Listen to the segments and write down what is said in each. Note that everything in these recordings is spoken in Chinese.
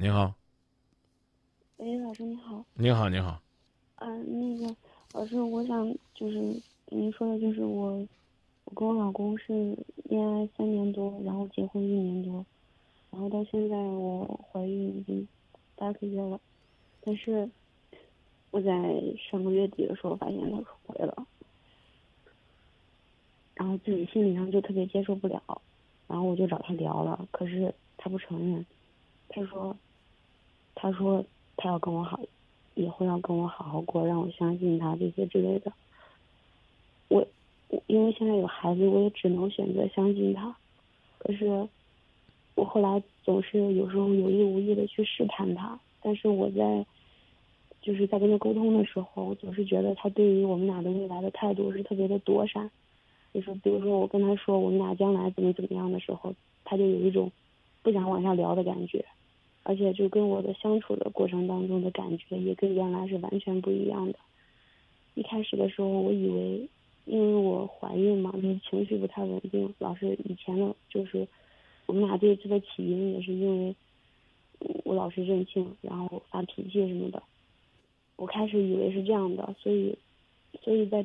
你好，喂，老师你好。你好，你好。嗯、那个老师，我想就是跟您说的，就是我，我跟我老公是恋爱三年多，然后结婚一年多，然后到现在我怀孕已经八个月了，但是我在上个月底的时候发现他出轨了，然后自己心理上就特别接受不了，然后我就找他聊了，可是他不承认，他说，他说他要跟我好，以后要跟我好好过，让我相信他这些之类的。我我因为现在有孩子，我也只能选择相信他。可是我后来总是有时候有意无意的去试探他，但是我在就是在跟他沟通的时候，我总是觉得他对于我们俩的未来的态度是特别的躲闪。就是比如说我跟他说我们俩将来怎么怎么样的时候，他就有一种不想往下聊的感觉。而且就跟我的相处的过程当中的感觉也跟原来是完全不一样的。一开始的时候，我以为因为我怀孕嘛，就是情绪不太稳定，老是以前的，就是我们俩这一次的起因也是因为我老是任性，然后发脾气什么的。我开始以为是这样的，所以，所以在，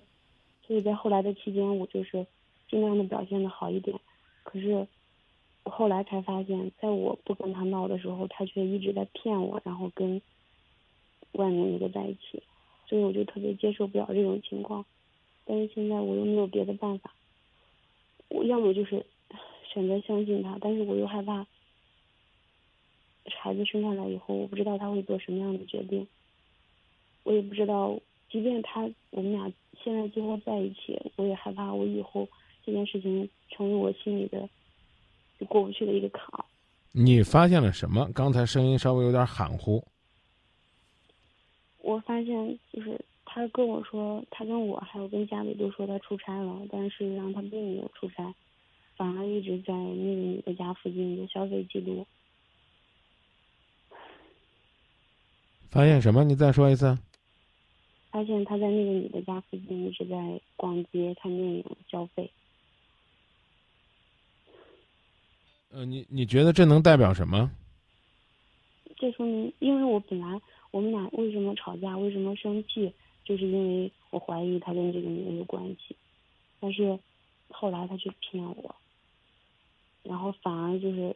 所以在后来的期间，我就是尽量的表现的好一点。可是。我后来才发现，在我不跟他闹的时候，他却一直在骗我，然后跟外面那个在一起，所以我就特别接受不了这种情况。但是现在我又没有别的办法，我要么就是 选择相信他，但是我又害怕孩子生下来以后，我不知道他会做什么样的决定，我也不知道，即便他我们俩现在最后在一起，我也害怕我以后这件事情成为我心里的。过不去的一个坎儿。你发现了什么？刚才声音稍微有点含糊。我发现就是他跟我说，他跟我还有跟家里都说他出差了，但是实际上他并没有出差，反而一直在那个女的家附近有消费记录。发现什么？你再说一次。发现他在那个女的家附近一直在逛街、看电影、消费。呃，你你觉得这能代表什么？这说明，因为我本来我们俩为什么吵架，为什么生气，就是因为我怀疑他跟这个女人有关系，但是后来他却骗我，然后反而就是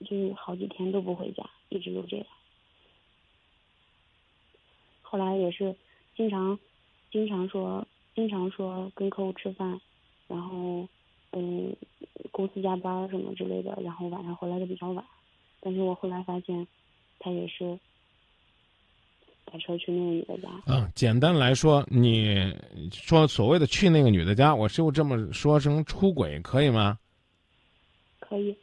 就是好几天都不回家，一直都这样。后来也是经常经常说，经常说跟客户吃饭，加班什么之类的，然后晚上回来的比较晚，但是我后来发现，他也是打车去那个女的家。嗯，简单来说，你说所谓的去那个女的家，我就这么说成出轨，可以吗？可以。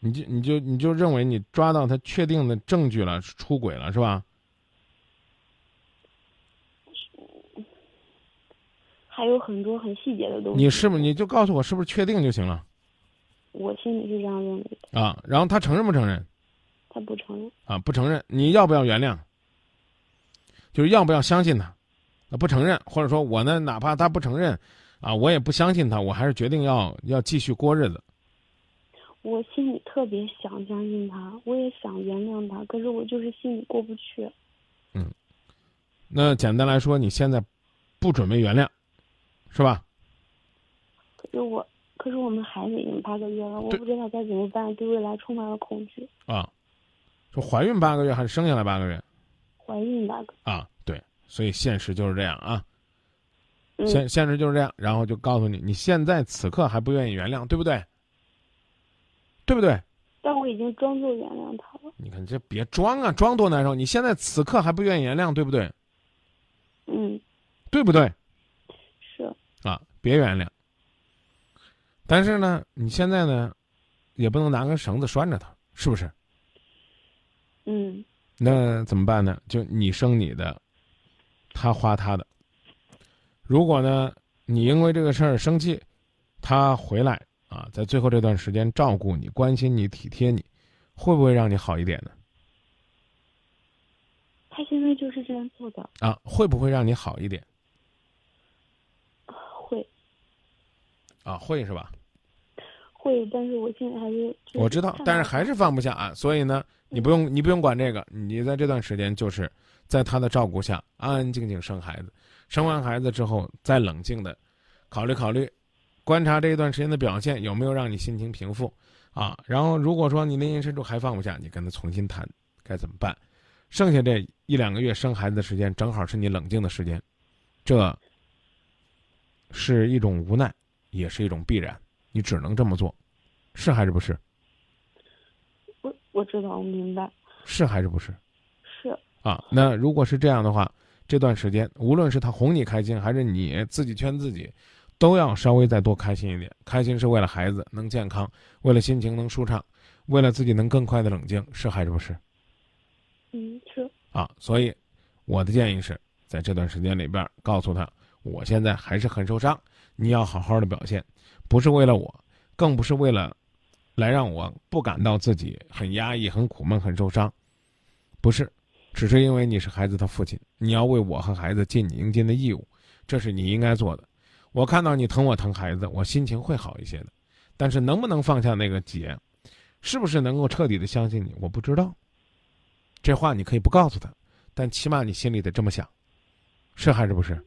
你就你就你就认为你抓到他确定的证据了，出轨了是吧？还有很多很细节的东西。你是不是你就告诉我是不是确定就行了？我心里是这样认为的啊，然后他承认不承认？他不承认啊，不承认。你要不要原谅？就是要不要相信他？啊，不承认，或者说我呢，哪怕他不承认，啊，我也不相信他，我还是决定要要继续过日子。我心里特别想相信他，我也想原谅他，可是我就是心里过不去。嗯，那简单来说，你现在不准备原谅，是吧？可是我。可是我们孩子已经八个月了，我不知道该怎么办，对未来充满了恐惧。啊，说怀孕八个月还是生下来八个月？怀孕八个。啊，对，所以现实就是这样啊。嗯。现现实就是这样，然后就告诉你，你现在此刻还不愿意原谅，对不对？对不对？但我已经装作原谅他了。你看这别装啊，装多难受！你现在此刻还不愿意原谅，对不对？嗯。对不对？是。啊，别原谅。但是呢，你现在呢，也不能拿根绳子拴着他，是不是？嗯。那怎么办呢？就你生你的，他花他的。如果呢，你因为这个事儿生气，他回来啊，在最后这段时间照顾你、关心你、体贴你，会不会让你好一点呢？他现在就是这样做的。啊，会不会让你好一点？会。啊，会是吧？会，但是我现在还是我知道，但是还是放不下啊。所以呢，你不用你不用管这个，你在这段时间就是在他的照顾下安安静静生孩子，生完孩子之后再冷静的考虑考虑，观察这一段时间的表现有没有让你心情平复啊。然后如果说你内心深处还放不下，你跟他重新谈该怎么办。剩下这一两个月生孩子的时间，正好是你冷静的时间，这是一种无奈，也是一种必然，你只能这么做，是还是不是？我我知道，我明白。是还是不是？是。啊，那如果是这样的话，这段时间无论是他哄你开心，还是你自己劝自己，都要稍微再多开心一点。开心是为了孩子能健康，为了心情能舒畅，为了自己能更快的冷静，是还是不是？嗯，是啊，所以我的建议是在这段时间里边告诉他，我现在还是很受伤，你要好好的表现，不是为了我，更不是为了来让我不感到自己很压抑、很苦闷、很受伤，不是，只是因为你是孩子的父亲，你要为我和孩子尽你应尽的义务，这是你应该做的。我看到你疼我疼孩子，我心情会好一些的，但是能不能放下那个结，是不是能够彻底的相信你，我不知道。这话你可以不告诉他，但起码你心里得这么想，是还是不是？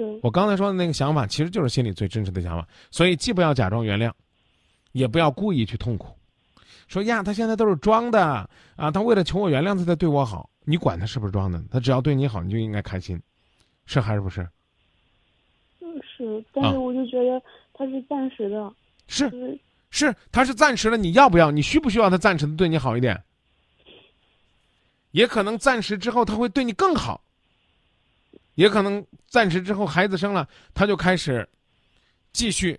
是。我刚才说的那个想法，其实就是心里最真实的想法。所以，既不要假装原谅，也不要故意去痛苦。说呀，他现在都是装的啊，他为了求我原谅，他才对我好。你管他是不是装的？他只要对你好，你就应该开心，是还是不是？嗯，是。但是我就觉得他是暂时的。是，是，他是暂时的。你要不要？你需不需要他暂时的对你好一点？也可能暂时之后他会对你更好，也可能暂时之后孩子生了，他就开始继续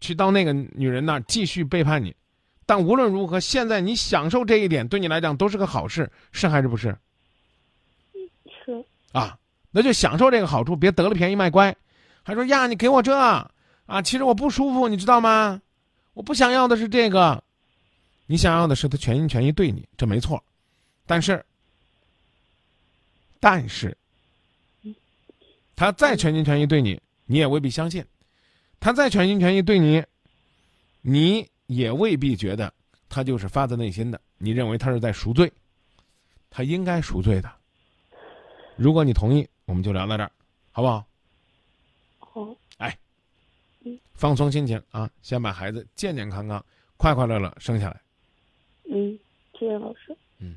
去到那个女人那儿继续背叛你。但无论如何，现在你享受这一点，对你来讲都是个好事，是还是不是？是啊，那就享受这个好处，别得了便宜卖乖，还说呀，你给我这啊，其实我不舒服，你知道吗？我不想要的是这个，你想要的是他全心全意对你，这没错。但是，但是，他再全心全意对你，你也未必相信；他再全心全意对你，你也未必觉得他就是发自内心的。你认为他是在赎罪，他应该赎罪的。如果你同意，我们就聊到这儿，好不好？好。哎，放松心情啊，先把孩子健健康康、快快乐乐生下来。嗯，谢谢老师。嗯。